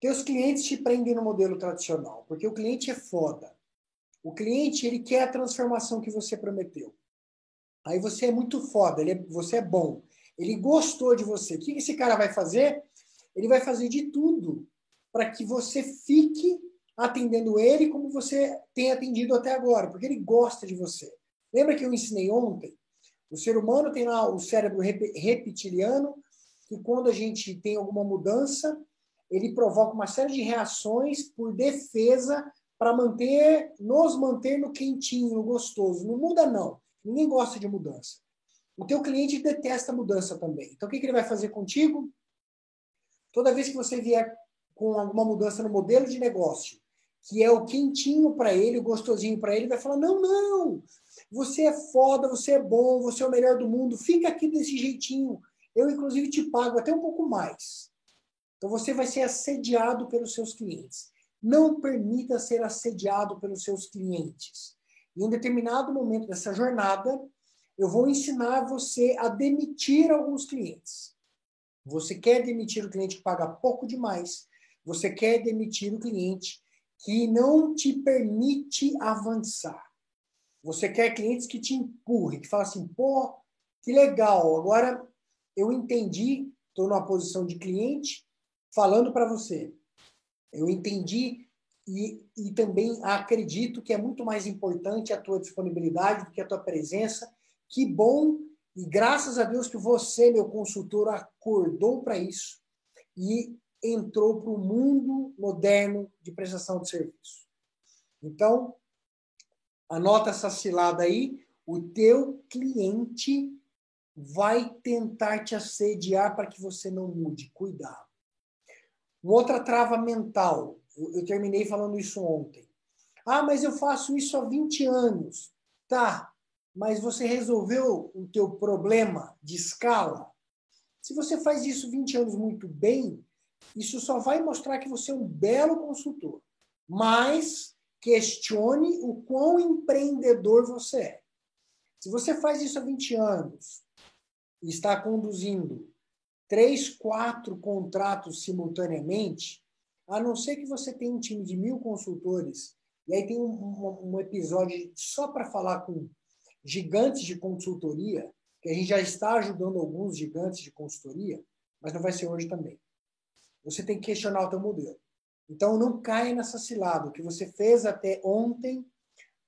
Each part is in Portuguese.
Teus clientes te prendem no modelo tradicional, porque o cliente é foda. O cliente, ele quer a transformação que você prometeu. Aí você é muito foda, ele é, você é bom. Ele gostou de você. O que esse cara vai fazer? Ele vai fazer de tudo para que você fique atendendo ele como você tem atendido até agora, porque ele gosta de você. Lembra que eu ensinei ontem? O ser humano tem lá o cérebro reptiliano, que quando a gente tem alguma mudança, ele provoca uma série de reações por defesa para manter, nos manter no quentinho, no gostoso. Não muda não. Ninguém gosta de mudança. O teu cliente detesta mudança também. Então o que, que ele vai fazer contigo? Toda vez que você vier com alguma mudança no modelo de negócio, que é o quentinho para ele, o gostosinho para ele, vai falar: "Não, não. Você é foda, você é bom, você é o melhor do mundo. Fica aqui desse jeitinho. Eu inclusive te pago até um pouco mais." Então você vai ser assediado pelos seus clientes. Não permita ser assediado pelos seus clientes. Em um determinado momento dessa jornada, eu vou ensinar você a demitir alguns clientes. Você quer demitir o cliente que paga pouco demais? Você quer demitir o cliente que não te permite avançar? Você quer clientes que te empurrem, que falam assim, pô, que legal, agora eu entendi, estou numa posição de cliente, falando para você. Eu entendi e, e também acredito que é muito mais importante a tua disponibilidade do que a tua presença. Que bom e graças a Deus que você, meu consultor, acordou para isso e entrou para o mundo moderno de prestação de serviço. Então, anota essa cilada aí. O teu cliente vai tentar te assediar para que você não mude. Cuidado. Uma outra trava mental. Eu, eu terminei falando isso ontem. Ah, mas eu faço isso há 20 anos. Tá, mas você resolveu o teu problema de escala? Se você faz isso 20 anos muito bem, isso só vai mostrar que você é um belo consultor. Mas questione o quão empreendedor você é. Se você faz isso há 20 anos e está conduzindo três, quatro contratos simultaneamente, a não ser que você tenha um time de mil consultores, e aí tem um, um, episódio só para falar com gigantes de consultoria, que a gente já está ajudando alguns gigantes de consultoria, mas não vai ser hoje também. Você tem que questionar o teu modelo. Então não caia nessa cilada. O que você fez até ontem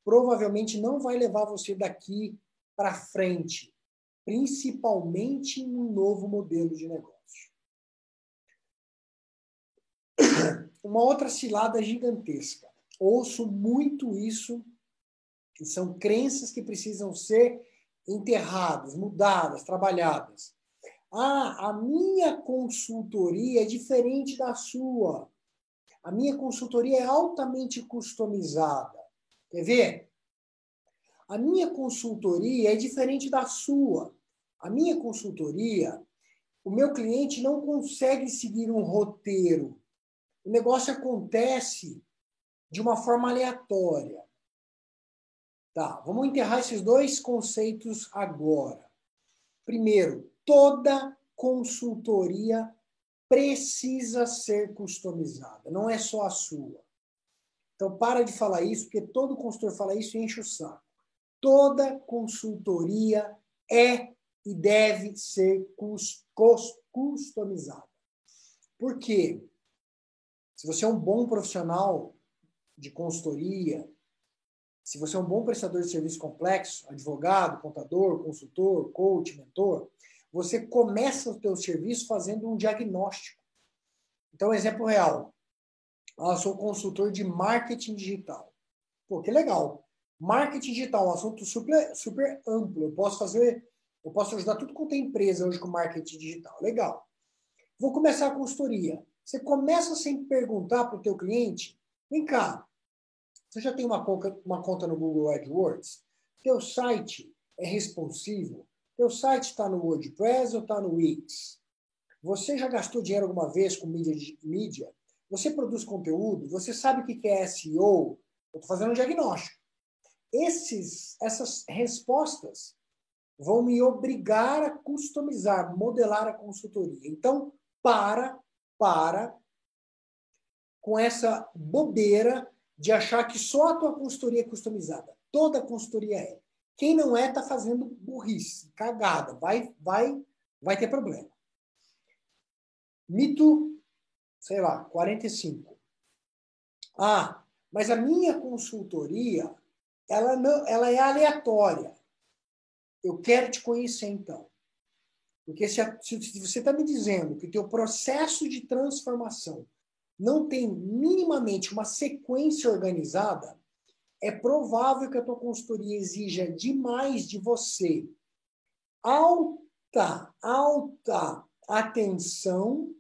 provavelmente não vai levar você daqui para frente principalmente em um novo modelo de negócio. Uma outra cilada gigantesca. Ouço muito isso, que são crenças que precisam ser enterradas, mudadas, trabalhadas. Ah, a minha consultoria é diferente da sua. A minha consultoria é altamente customizada. Quer ver? A minha consultoria é diferente da sua. A minha consultoria, o meu cliente não consegue seguir um roteiro. O negócio acontece de uma forma aleatória. Tá, vamos enterrar esses dois conceitos agora. Primeiro, toda consultoria precisa ser customizada, não é só a sua. Então, para de falar isso, porque todo consultor fala isso e enche o saco. Toda consultoria é e deve ser customizada. Por quê? Se você é um bom profissional de consultoria, se você é um bom prestador de serviço complexo, advogado, contador, consultor, coach, mentor, você começa o seu serviço fazendo um diagnóstico. Então, exemplo real. Ah, eu sou consultor de marketing digital. Pô, que legal. Marketing digital é um assunto super, super amplo. Eu posso fazer, eu posso ajudar tudo quanto é empresa hoje com marketing digital. Legal. Vou começar a consultoria. Você começa sem perguntar para o teu cliente, vem cá, você já tem uma conta, uma conta no Google AdWords? Teu site é responsivo? Teu site está no WordPress ou está no Wix? Você já gastou dinheiro alguma vez com mídia? mídia? Você produz conteúdo? Você sabe o que é SEO? Eu estou fazendo um diagnóstico. Esses, essas respostas vão me obrigar a customizar, modelar a consultoria. Então, para, para com essa bobeira de achar que só a tua consultoria é customizada. Toda consultoria é. Quem não é está fazendo burrice, cagada, vai, vai, vai ter problema. Mito, sei lá, 45. Ah, mas a minha consultoria, ela não, ela é aleatória. Eu quero te conhecer então. Porque se, a, se você está me dizendo que o teu processo de transformação não tem minimamente uma sequência organizada, é provável que a tua consultoria exija demais de você alta, alta atenção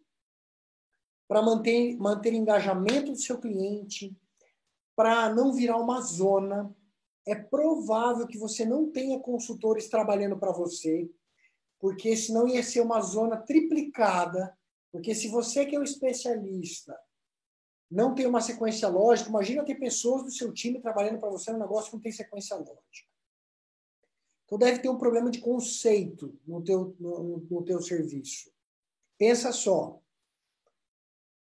para manter, manter engajamento do seu cliente, para não virar uma zona. É provável que você não tenha consultores trabalhando para você, porque senão ia ser uma zona triplicada. Porque se você que é o especialista não tem uma sequência lógica, imagina ter pessoas do seu time trabalhando para você num negócio que não tem sequência lógica. Então deve ter um problema de conceito no teu, no, no teu serviço. Pensa só.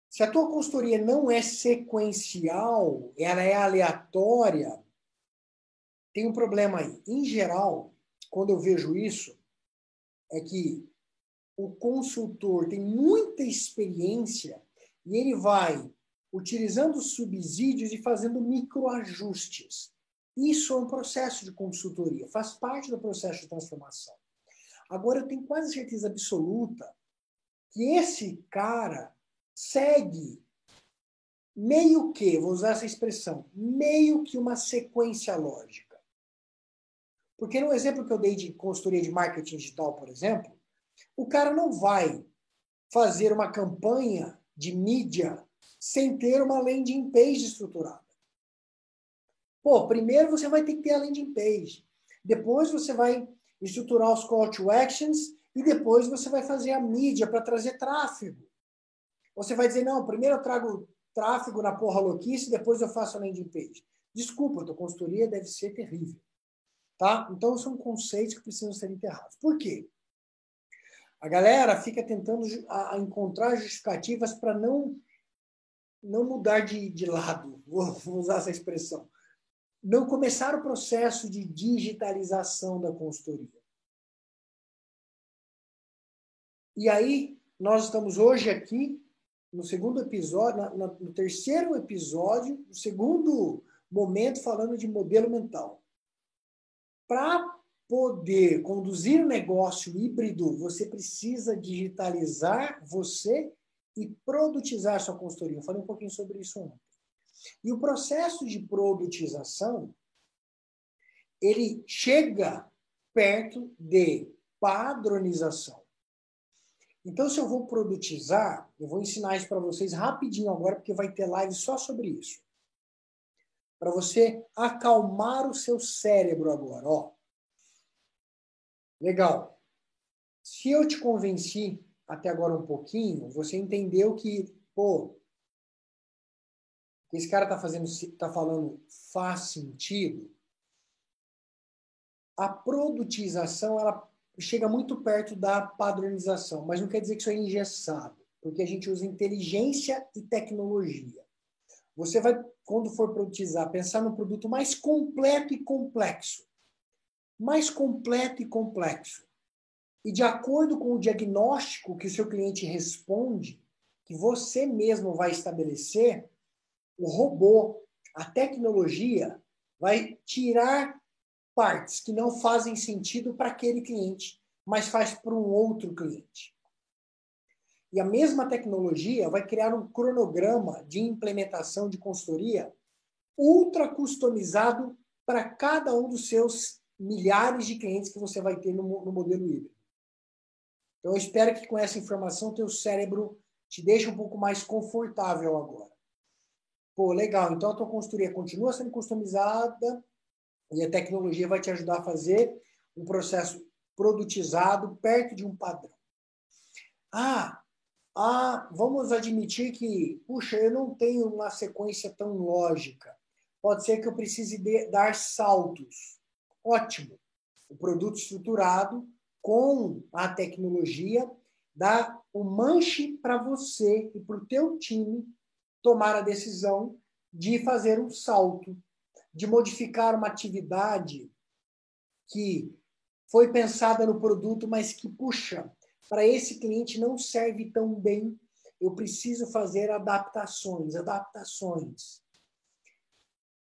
Se a tua consultoria não é sequencial, ela é aleatória, tem um problema aí. Em geral, quando eu vejo isso, é que o consultor tem muita experiência e ele vai utilizando subsídios e fazendo microajustes. Isso é um processo de consultoria, faz parte do processo de transformação. Agora, eu tenho quase certeza absoluta que esse cara segue meio que, vou usar essa expressão, meio que uma sequência lógica. Porque no exemplo que eu dei de consultoria de marketing digital, por exemplo, o cara não vai fazer uma campanha de mídia sem ter uma landing page estruturada. Pô, primeiro você vai ter que ter a landing page. Depois você vai estruturar os call to actions e depois você vai fazer a mídia para trazer tráfego. Você vai dizer, não, primeiro eu trago tráfego na porra louquice, depois eu faço a landing page. Desculpa, a tua consultoria deve ser terrível. Tá? Então são conceitos que precisam ser enterrados. Por quê? A galera fica tentando a, a encontrar justificativas para não não mudar de, de lado, vou, vou usar essa expressão. Não começar o processo de digitalização da consultoria. E aí, nós estamos hoje aqui, no segundo episódio, na, na, no terceiro episódio, no segundo momento, falando de modelo mental. Para poder conduzir negócio híbrido, você precisa digitalizar você e produtizar sua consultoria. Eu falei um pouquinho sobre isso ontem. E o processo de produtização, ele chega perto de padronização. Então, se eu vou produtizar, eu vou ensinar isso para vocês rapidinho agora, porque vai ter live só sobre isso. Para você acalmar o seu cérebro agora, ó. Legal. Se eu te convenci até agora um pouquinho, você entendeu que, pô, que esse cara tá fazendo, tá falando faz sentido. A produtização, ela chega muito perto da padronização, mas não quer dizer que isso é engessado, porque a gente usa inteligência e tecnologia. Você vai, quando for produtizar, pensar no produto mais completo e complexo. Mais completo e complexo. E de acordo com o diagnóstico que o seu cliente responde, que você mesmo vai estabelecer, o robô, a tecnologia, vai tirar partes que não fazem sentido para aquele cliente, mas faz para um outro cliente. E a mesma tecnologia vai criar um cronograma de implementação de consultoria ultra customizado para cada um dos seus milhares de clientes que você vai ter no, no modelo híbrido. Então, eu espero que com essa informação teu cérebro te deixe um pouco mais confortável agora. Pô, legal. Então, a tua consultoria continua sendo customizada e a tecnologia vai te ajudar a fazer um processo produtizado perto de um padrão. Ah, ah, vamos admitir que, puxa, eu não tenho uma sequência tão lógica. Pode ser que eu precise de, dar saltos. Ótimo. O produto estruturado com a tecnologia, dá o manche para você e para o teu time tomar a decisão de fazer um salto, de modificar uma atividade que foi pensada no produto, mas que, puxa, para esse cliente não serve tão bem, eu preciso fazer adaptações, adaptações.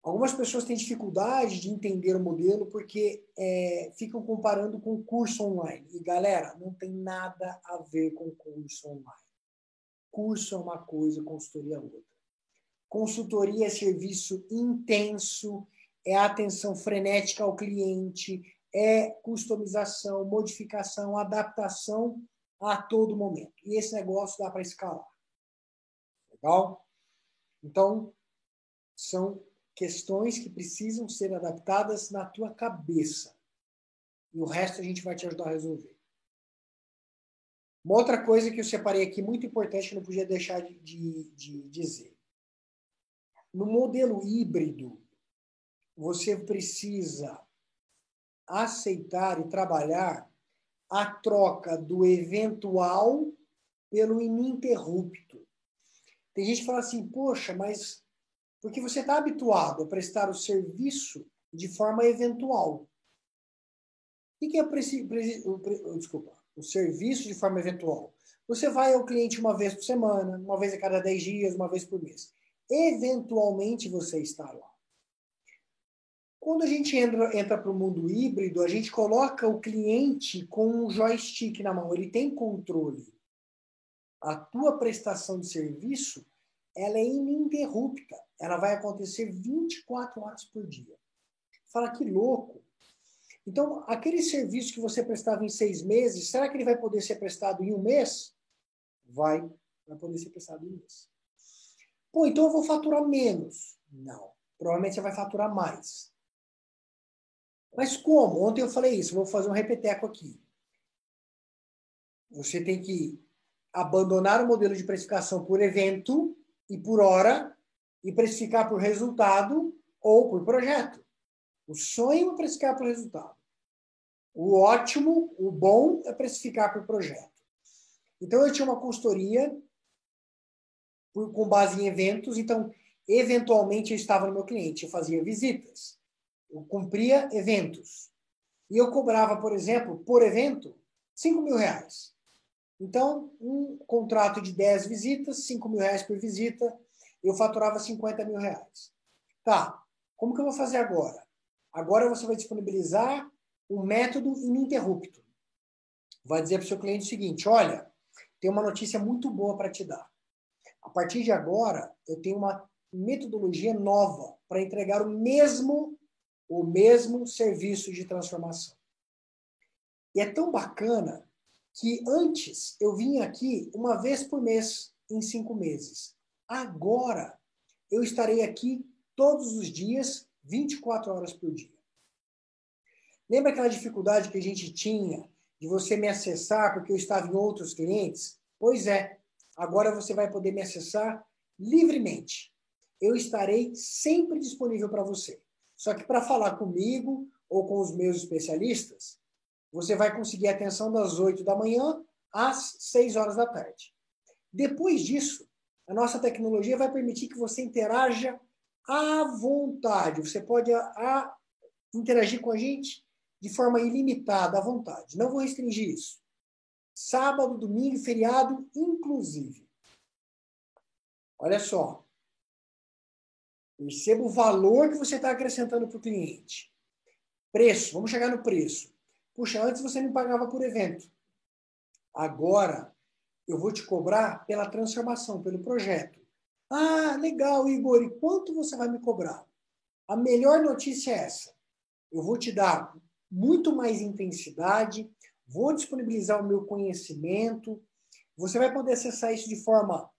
Algumas pessoas têm dificuldade de entender o modelo porque é, ficam comparando com curso online. E galera, não tem nada a ver com curso online. Curso é uma coisa, consultoria é outra. Consultoria é serviço intenso, é atenção frenética ao cliente, é customização, modificação, adaptação a todo momento. E esse negócio dá para escalar. Legal? Então, são questões que precisam ser adaptadas na tua cabeça. E o resto a gente vai te ajudar a resolver. Uma outra coisa que eu separei aqui, muito importante, que não podia deixar de, de, de dizer. No modelo híbrido, você precisa aceitar e trabalhar a troca do eventual pelo ininterrupto. Tem gente que fala assim, poxa, mas porque você está habituado a prestar o serviço de forma eventual. O que é o, desculpa, o serviço de forma eventual? Você vai ao cliente uma vez por semana, uma vez a cada 10 dias, uma vez por mês. Eventualmente você está lá. Quando a gente entra, entra para o mundo híbrido, a gente coloca o cliente com um joystick na mão, ele tem controle. A tua prestação de serviço ela é ininterrupta. Ela vai acontecer 24 horas por dia. Fala que louco. Então, aquele serviço que você prestava em seis meses, será que ele vai poder ser prestado em um mês? Vai, vai poder ser prestado em um mês. Pô, então eu vou faturar menos. Não. Provavelmente você vai faturar mais. Mas como? Ontem eu falei isso, vou fazer um repeteco aqui. Você tem que abandonar o modelo de precificação por evento e por hora e precificar por resultado ou por projeto. O sonho é precificar por resultado. O ótimo, o bom é precificar por projeto. Então eu tinha uma consultoria por, com base em eventos, então eventualmente eu estava no meu cliente, eu fazia visitas, eu cumpria eventos. E eu cobrava, por exemplo, por evento, 5 mil reais. Então, um contrato de 10 visitas, 5 mil reais por visita, eu faturava 50 mil reais. Tá, como que eu vou fazer agora? Agora você vai disponibilizar um método ininterrupto. Vai dizer para o seu cliente o seguinte: olha, tem uma notícia muito boa para te dar. A partir de agora, eu tenho uma metodologia nova para entregar o mesmo o mesmo serviço de transformação. E é tão bacana que antes eu vinha aqui uma vez por mês em cinco meses. Agora eu estarei aqui todos os dias, 24 horas por dia. Lembra aquela dificuldade que a gente tinha de você me acessar porque eu estava em outros clientes? Pois é, agora você vai poder me acessar livremente. Eu estarei sempre disponível para você. Só que para falar comigo ou com os meus especialistas, você vai conseguir atenção das 8 da manhã às 6 horas da tarde. Depois disso, a nossa tecnologia vai permitir que você interaja à vontade. Você pode a, a, interagir com a gente de forma ilimitada, à vontade. Não vou restringir isso. Sábado, domingo, feriado, inclusive. Olha só. Perceba o valor que você está acrescentando para o cliente. Preço, vamos chegar no preço. Puxa, antes você me pagava por evento. Agora eu vou te cobrar pela transformação, pelo projeto. Ah, legal, Igor. E quanto você vai me cobrar? A melhor notícia é essa. Eu vou te dar muito mais intensidade, vou disponibilizar o meu conhecimento, você vai poder acessar isso de forma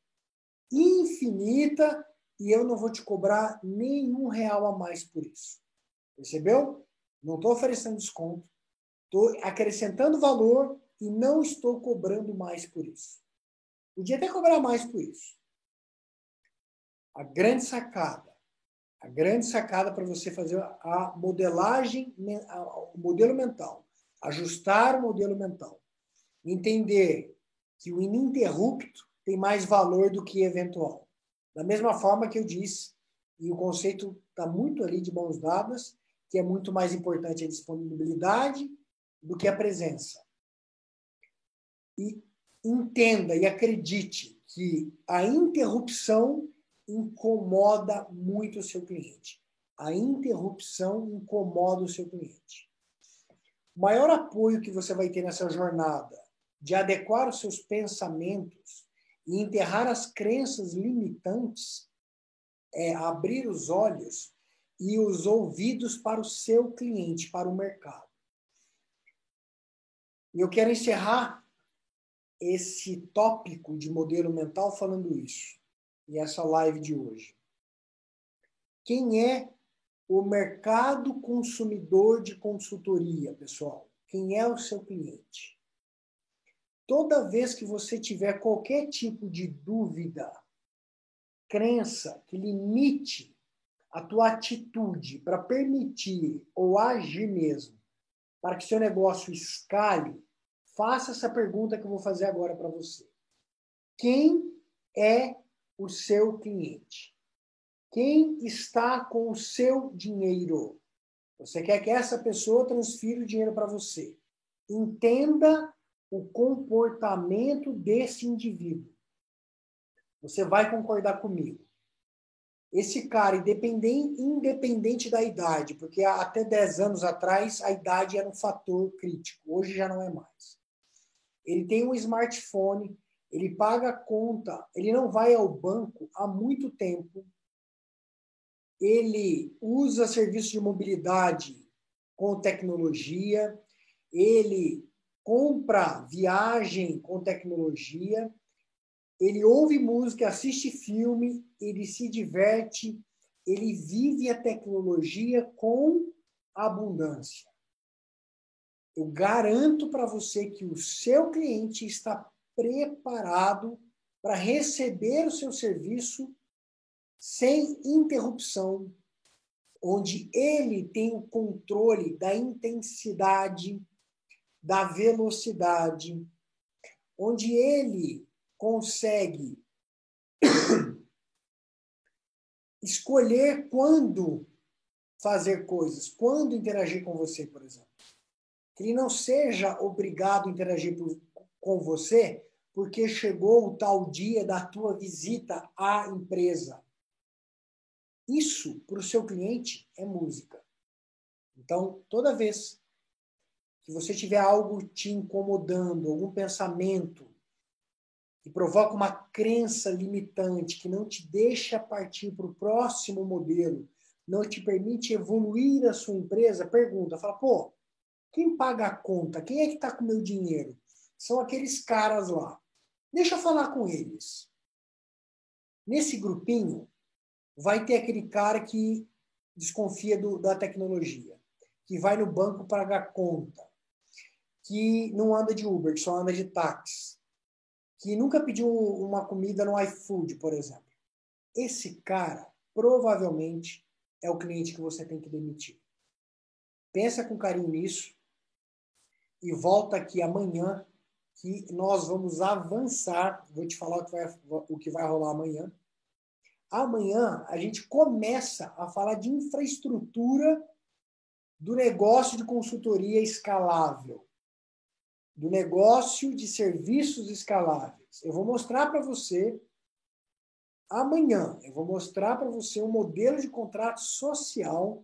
infinita e eu não vou te cobrar nenhum real a mais por isso. Percebeu? Não estou oferecendo desconto, Estou acrescentando valor e não estou cobrando mais por isso. Podia até cobrar mais por isso. A grande sacada, a grande sacada para você fazer a modelagem, o modelo mental, ajustar o modelo mental, entender que o ininterrupto tem mais valor do que eventual. Da mesma forma que eu disse, e o conceito está muito ali de mãos dadas, que é muito mais importante a disponibilidade do que a presença. E entenda e acredite que a interrupção incomoda muito o seu cliente. A interrupção incomoda o seu cliente. O maior apoio que você vai ter nessa jornada de adequar os seus pensamentos e enterrar as crenças limitantes é abrir os olhos e os ouvidos para o seu cliente, para o mercado. E eu quero encerrar esse tópico de modelo mental falando isso, e essa live de hoje. Quem é o mercado consumidor de consultoria, pessoal? Quem é o seu cliente? Toda vez que você tiver qualquer tipo de dúvida, crença que limite a tua atitude para permitir ou agir mesmo, para que seu negócio escale, faça essa pergunta que eu vou fazer agora para você. Quem é o seu cliente? Quem está com o seu dinheiro? Você quer que essa pessoa transfira o dinheiro para você. Entenda o comportamento desse indivíduo. Você vai concordar comigo. Esse cara, independente, independente da idade, porque até 10 anos atrás a idade era um fator crítico, hoje já não é mais. Ele tem um smartphone, ele paga a conta, ele não vai ao banco há muito tempo, ele usa serviços de mobilidade com tecnologia, ele compra viagem com tecnologia, ele ouve música, assiste filme, ele se diverte, ele vive a tecnologia com abundância. Eu garanto para você que o seu cliente está preparado para receber o seu serviço sem interrupção, onde ele tem o controle da intensidade, da velocidade, onde ele consegue escolher quando fazer coisas, quando interagir com você, por exemplo. Que ele não seja obrigado a interagir por, com você porque chegou o tal dia da tua visita à empresa. Isso, para o seu cliente, é música. Então, toda vez que você tiver algo te incomodando, algum pensamento que provoca uma crença limitante, que não te deixa partir para o próximo modelo, não te permite evoluir a sua empresa, pergunta, fala, pô, quem paga a conta? Quem é que está com o meu dinheiro? São aqueles caras lá. Deixa eu falar com eles. Nesse grupinho, vai ter aquele cara que desconfia do, da tecnologia, que vai no banco pagar conta, que não anda de Uber, que só anda de táxi, que nunca pediu uma comida no iFood, por exemplo. Esse cara provavelmente é o cliente que você tem que demitir. Pensa com carinho nisso e volta aqui amanhã que nós vamos avançar. Vou te falar o que vai, o que vai rolar amanhã amanhã a gente começa a falar de infraestrutura do negócio de consultoria escalável, do negócio de serviços escaláveis. Eu vou mostrar para você amanhã, eu vou mostrar para você um modelo de contrato social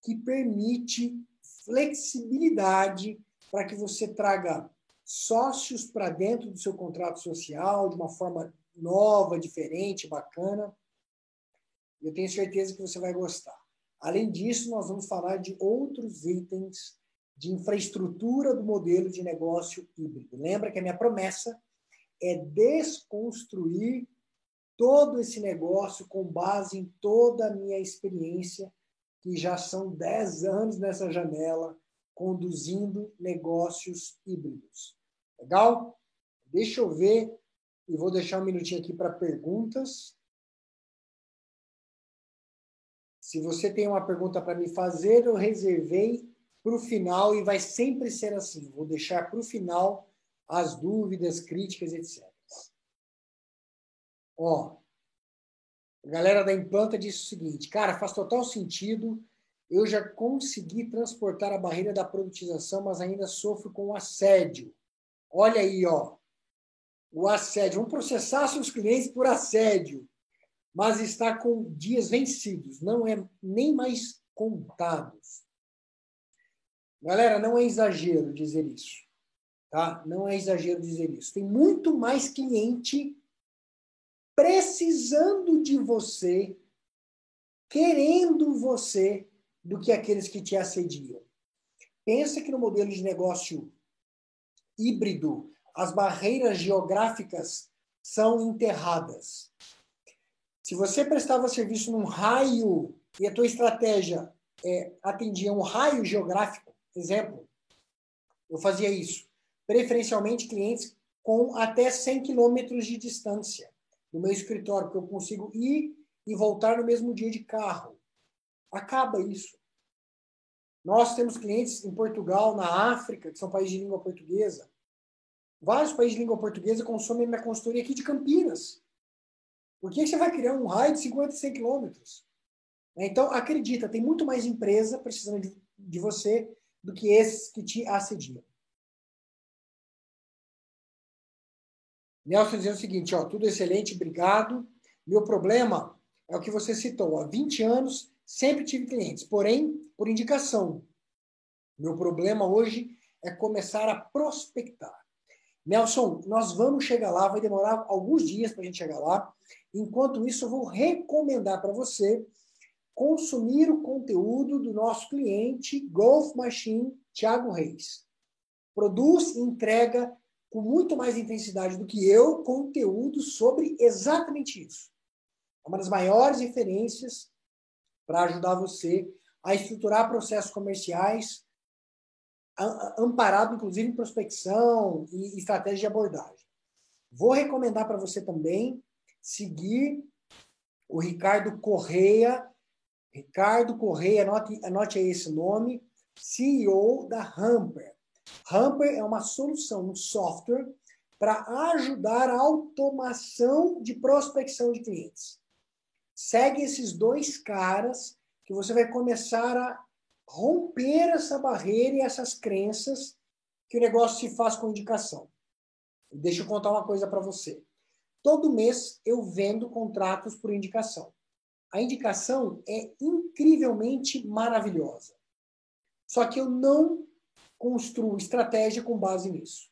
que permite flexibilidade para que você traga sócios para dentro do seu contrato social de uma forma nova, diferente, bacana. Eu tenho certeza que você vai gostar. Além disso, nós vamos falar de outros itens de infraestrutura do modelo de negócio híbrido. Lembra que a minha promessa é desconstruir todo esse negócio com base em toda a minha experiência, que já são 10 anos nessa janela, conduzindo negócios híbridos. Legal? Deixa eu ver e vou deixar um minutinho aqui para perguntas. Se você tem uma pergunta para me fazer, eu reservei para o final e vai sempre ser assim. Vou deixar para o final as dúvidas, críticas, etc. Ó, A galera da Implanta disse o seguinte, cara, faz total sentido. Eu já consegui transportar a barreira da produtização, mas ainda sofro com o assédio. Olha aí, ó. O assédio. Vamos processar seus clientes por assédio. Mas está com dias vencidos. Não é nem mais contados. Galera, não é exagero dizer isso. Tá? Não é exagero dizer isso. Tem muito mais cliente precisando de você, querendo você, do que aqueles que te assediam. Pensa que no modelo de negócio híbrido, as barreiras geográficas são enterradas. Se você prestava serviço num raio e a tua estratégia é, atendia um raio geográfico, exemplo, eu fazia isso, preferencialmente clientes com até 100 quilômetros de distância do meu escritório, porque eu consigo ir e voltar no mesmo dia de carro. Acaba isso. Nós temos clientes em Portugal, na África, que são países de língua portuguesa. Vários países de língua portuguesa consomem minha consultoria aqui de Campinas. Por que você vai criar um raio de 50, 100 quilômetros? Então, acredita, tem muito mais empresa precisando de, de você do que esses que te assediam. Nelson dizendo o seguinte, ó, tudo excelente, obrigado. Meu problema é o que você citou. Há 20 anos sempre tive clientes, porém, por indicação. Meu problema hoje é começar a prospectar. Nelson, nós vamos chegar lá, vai demorar alguns dias para a gente chegar lá. Enquanto isso, eu vou recomendar para você consumir o conteúdo do nosso cliente Golf Machine Thiago Reis. Produz e entrega com muito mais intensidade do que eu conteúdo sobre exatamente isso. É uma das maiores referências para ajudar você a estruturar processos comerciais, amparado inclusive em prospecção e estratégia de abordagem. Vou recomendar para você também seguir o Ricardo Correia. Ricardo Correia, anote, anote aí esse nome, CEO da Hamper. Hamper é uma solução, um software para ajudar a automação de prospecção de clientes. Segue esses dois caras que você vai começar a romper essa barreira e essas crenças que o negócio se faz com indicação. Deixa eu contar uma coisa para você. Todo mês eu vendo contratos por indicação. A indicação é incrivelmente maravilhosa. Só que eu não construo estratégia com base nisso.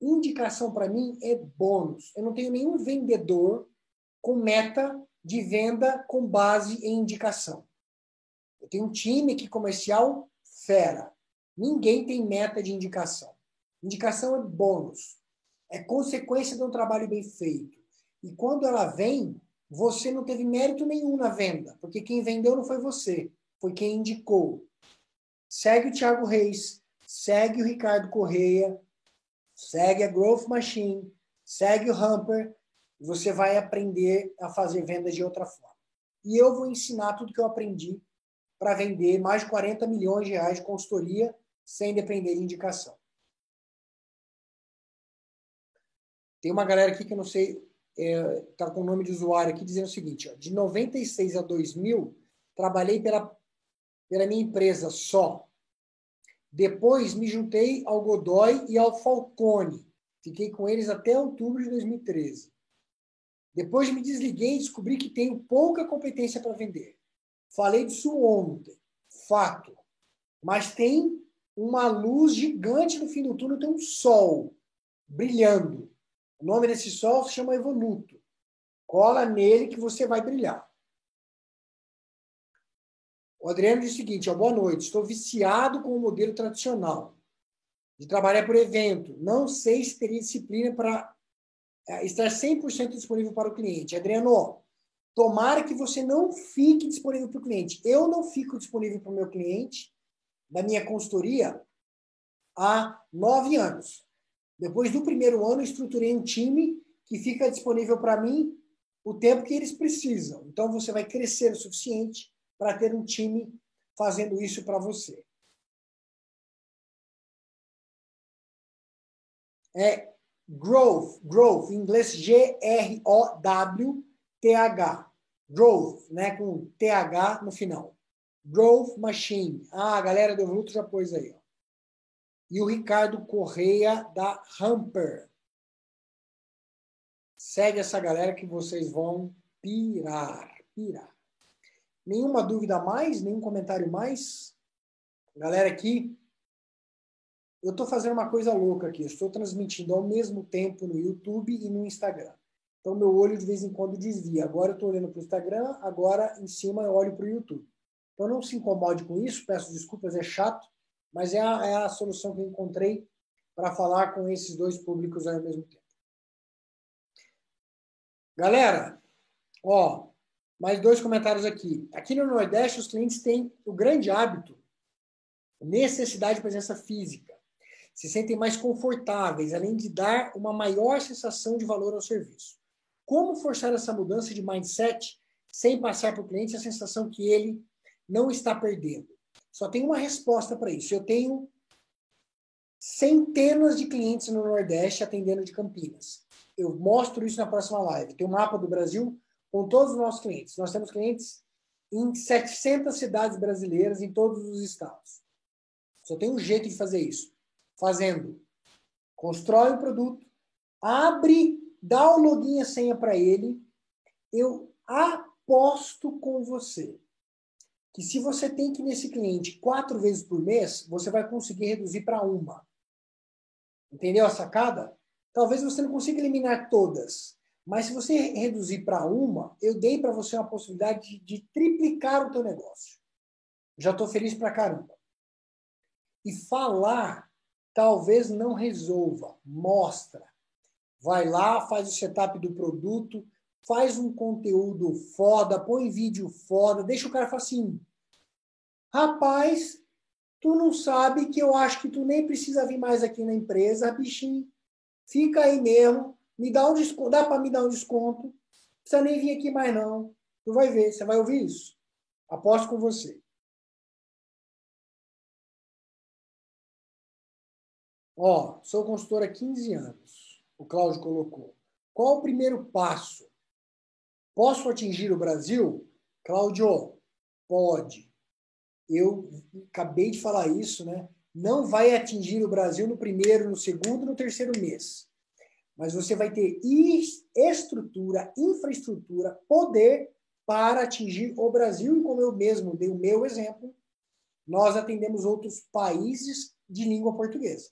Indicação para mim é bônus. Eu não tenho nenhum vendedor com meta de venda com base em indicação. Eu tenho um time aqui comercial fera. Ninguém tem meta de indicação. Indicação é bônus. É consequência de um trabalho bem feito. E quando ela vem, você não teve mérito nenhum na venda, porque quem vendeu não foi você, foi quem indicou. Segue o Thiago Reis, segue o Ricardo Correia, segue a Growth Machine, segue o Hamper, você vai aprender a fazer vendas de outra forma. E eu vou ensinar tudo que eu aprendi para vender mais de 40 milhões de reais de consultoria sem depender de indicação. Tem uma galera aqui que eu não sei, está é, tá com o nome de usuário aqui dizendo o seguinte: ó, de 96 a 2000, trabalhei pela, pela minha empresa só. Depois me juntei ao Godoy e ao Falcone. Fiquei com eles até outubro de 2013. Depois me desliguei e descobri que tenho pouca competência para vender. Falei disso ontem. Fato. Mas tem uma luz gigante no fim do túnel, tem um sol brilhando. O nome desse sol se chama Evoluto. Cola nele que você vai brilhar. O Adriano diz o seguinte: ó, boa noite. Estou viciado com o modelo tradicional de trabalhar por evento. Não sei se teria disciplina para é, estar 100% disponível para o cliente. Adriano, tomara que você não fique disponível para o cliente. Eu não fico disponível para o meu cliente da minha consultoria há nove anos. Depois do primeiro ano, estruturei um time que fica disponível para mim o tempo que eles precisam. Então, você vai crescer o suficiente para ter um time fazendo isso para você. É growth, growth, em inglês G-R-O-W-T-H. Drove, né? Com TH no final. Drove Machine. Ah, a galera do Evoluto já pôs aí. Ó. E o Ricardo Correia, da Hamper. Segue essa galera que vocês vão pirar. Pirar. Nenhuma dúvida mais? Nenhum comentário mais? Galera aqui, eu estou fazendo uma coisa louca aqui. estou transmitindo ao mesmo tempo no YouTube e no Instagram. Então, meu olho de vez em quando desvia. Agora eu estou olhando para o Instagram, agora em cima eu olho para o YouTube. Então, não se incomode com isso. Peço desculpas, é chato, mas é a, é a solução que eu encontrei para falar com esses dois públicos ao mesmo tempo. Galera, ó, mais dois comentários aqui. Aqui no Nordeste, os clientes têm o grande hábito, necessidade de presença física se sentem mais confortáveis, além de dar uma maior sensação de valor ao serviço. Como forçar essa mudança de mindset sem passar para o cliente a sensação que ele não está perdendo? Só tem uma resposta para isso. Eu tenho centenas de clientes no Nordeste atendendo de Campinas. Eu mostro isso na próxima live. Tem um mapa do Brasil com todos os nossos clientes. Nós temos clientes em 700 cidades brasileiras, em todos os estados. Só tem um jeito de fazer isso fazendo. Constrói o produto, abre, dá o login e a senha para ele. Eu aposto com você que se você tem que ir nesse cliente quatro vezes por mês, você vai conseguir reduzir para uma. Entendeu a sacada? Talvez você não consiga eliminar todas, mas se você reduzir para uma, eu dei para você uma possibilidade de, de triplicar o teu negócio. Já estou feliz para caramba. E falar talvez não resolva. Mostra. Vai lá, faz o setup do produto, faz um conteúdo foda, põe vídeo foda, deixa o cara falar assim: rapaz, tu não sabe que eu acho que tu nem precisa vir mais aqui na empresa, bichinho. Fica aí mesmo, me dá um desconto, dá para me dar um desconto, precisa nem vir aqui mais não. Tu vai ver, você vai ouvir isso. Aposto com você. Ó, sou consultor há 15 anos. O Cláudio colocou. Qual o primeiro passo? Posso atingir o Brasil? Cláudio, pode. Eu acabei de falar isso, né? Não vai atingir o Brasil no primeiro, no segundo, no terceiro mês. Mas você vai ter estrutura, infraestrutura, poder para atingir o Brasil. E como eu mesmo dei o meu exemplo, nós atendemos outros países de língua portuguesa.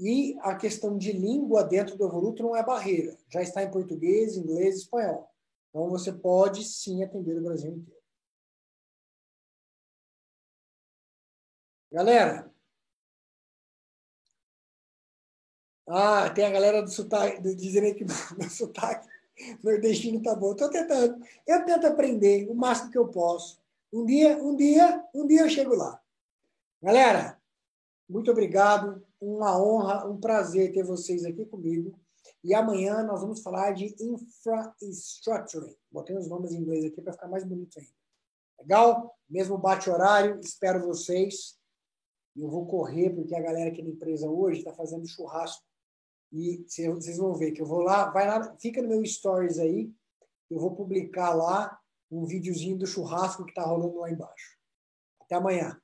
E a questão de língua dentro do Evoluto não é barreira. Já está em português, inglês espanhol. Então você pode sim atender o Brasil inteiro. Galera. Ah, tem a galera do sotaque, dizendo que meu sotaque nordestino tá bom. Estou tentando. Eu tento aprender o máximo que eu posso. Um dia, um dia, um dia eu chego lá. Galera, muito obrigado uma honra, um prazer ter vocês aqui comigo. E amanhã nós vamos falar de infrastructure. Botei os nomes em inglês aqui para ficar mais bonito ainda. Legal? Mesmo bate-horário, espero vocês. Eu vou correr, porque a galera aqui da empresa hoje está fazendo churrasco. E vocês vão ver que eu vou lá, vai lá, fica no meu stories aí. Eu vou publicar lá um videozinho do churrasco que está rolando lá embaixo. Até amanhã.